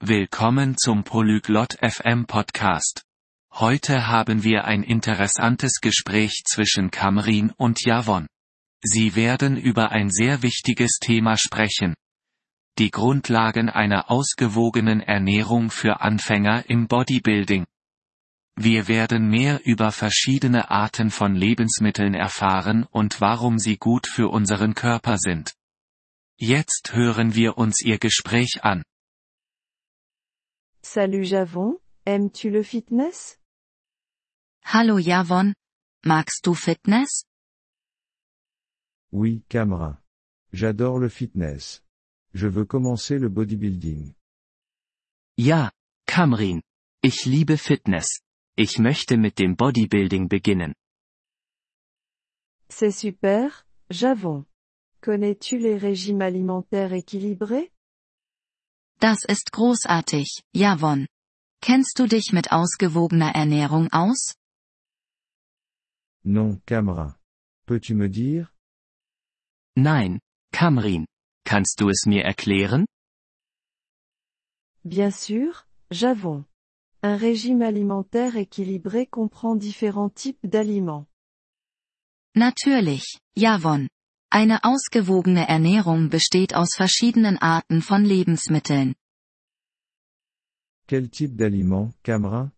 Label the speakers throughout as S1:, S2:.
S1: Willkommen zum Polyglot FM Podcast. Heute haben wir ein interessantes Gespräch zwischen Kamrin und Javon. Sie werden über ein sehr wichtiges Thema sprechen. Die Grundlagen einer ausgewogenen Ernährung für Anfänger im Bodybuilding. Wir werden mehr über verschiedene Arten von Lebensmitteln erfahren und warum sie gut für unseren Körper sind. Jetzt hören wir uns ihr Gespräch an.
S2: Salut Javon, aimes-tu le fitness?
S3: Hallo Javon. Magst du Fitness?
S4: Oui, Camera. J'adore le fitness. Je veux commencer le bodybuilding.
S5: Ja, Kamrin. Ich liebe Fitness. Ich möchte mit dem Bodybuilding beginnen.
S2: C'est super, Javon. Connais-tu les régimes alimentaires équilibrés?
S3: Das ist großartig, Javon. Kennst du dich mit ausgewogener Ernährung aus?
S4: Non, Camera. Peux-tu me dire
S5: Nein, Kamrin. Kannst du es mir erklären?
S2: Bien sûr, Javon. Un régime alimentaire équilibré comprend différents types d'aliments.
S3: Natürlich, Javon. Eine ausgewogene Ernährung besteht aus verschiedenen Arten von Lebensmitteln.
S4: Quel type d'aliment, Camera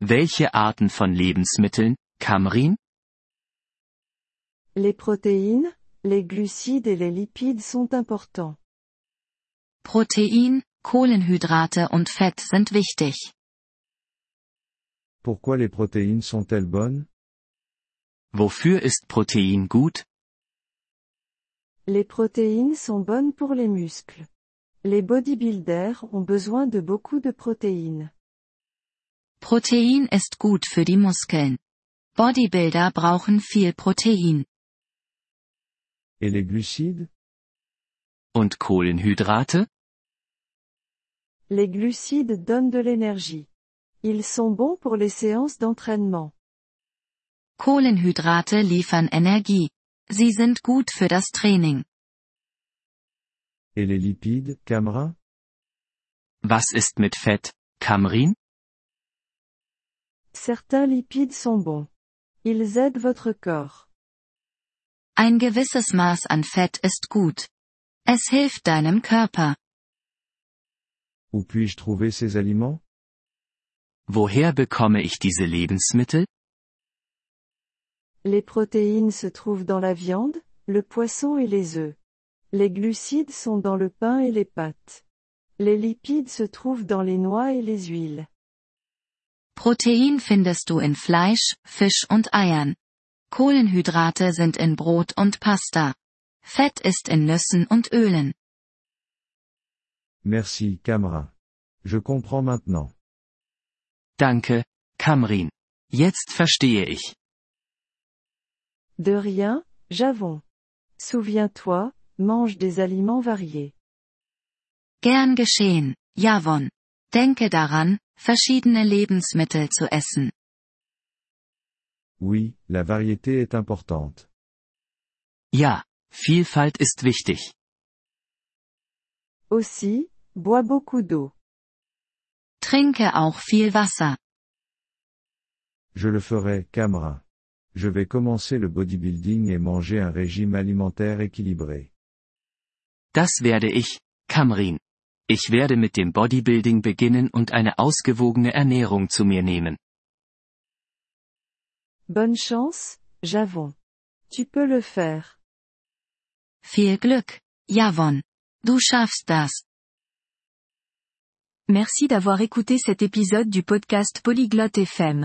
S5: Welche Arten von Lebensmitteln, Kamrin?
S2: Les protéines, les glucides et les lipides sont importants.
S3: Protein, Kohlenhydrate und Fett sind wichtig.
S4: Pourquoi les protéines sont-elles bonnes
S5: Wofür ist Protein gut?
S2: Les protéines sont bonnes pour les muscles. Les bodybuilders ont besoin de beaucoup de protéines.
S3: Protein ist gut für die Muskeln. Bodybuilder brauchen viel Protein.
S4: Et les glucides?
S5: Und Kohlenhydrate?
S2: Les glucides donnent de l'énergie. Ils sont bons pour les séances d'entraînement.
S3: Kohlenhydrate liefern Energie. Sie sind gut für das Training.
S4: Et les lipides, Camera
S5: Was ist mit Fett, Kamrin?
S2: Certains lipides sont bons. Ils aident votre corps.
S3: Ein gewisses Maß an Fett ist gut. Es hilft deinem Körper.
S4: Où puis-je trouver ces aliments
S5: Woher bekomme ich diese Lebensmittel?
S2: Les protéines se trouvent dans la viande, le poisson et les œufs. Les glucides sont dans le pain et les pâtes. Les lipides se trouvent dans les noix et les huiles.
S3: Protein findest du in Fleisch, Fisch und Eiern. Kohlenhydrate sind in Brot und Pasta. Fett ist in Nüssen und Ölen.
S4: Merci, Camera. Je comprends maintenant.
S5: Danke, Kamrin. Jetzt verstehe ich.
S2: De rien, Javon. Souviens-toi, mange des aliments variés.
S3: Gern geschehen, Javon. Denke daran, verschiedene Lebensmittel zu essen.
S4: Oui, la variété est importante.
S5: Ja, Vielfalt ist wichtig.
S2: Aussi, bois beaucoup d'eau.
S3: Trinke auch viel Wasser.
S4: Je le ferai, Camera. Je vais commencer le bodybuilding et manger un régime alimentaire équilibré.
S5: Das werde ich, Kamrin. Ich werde mit dem Bodybuilding beginnen und eine ausgewogene Ernährung zu mir nehmen.
S2: Bonne chance, Javon. Tu peux le faire.
S3: Viel Glück, Javon. Du schaffst das.
S6: Merci d'avoir écouté cet épisode du podcast Polyglotte FM.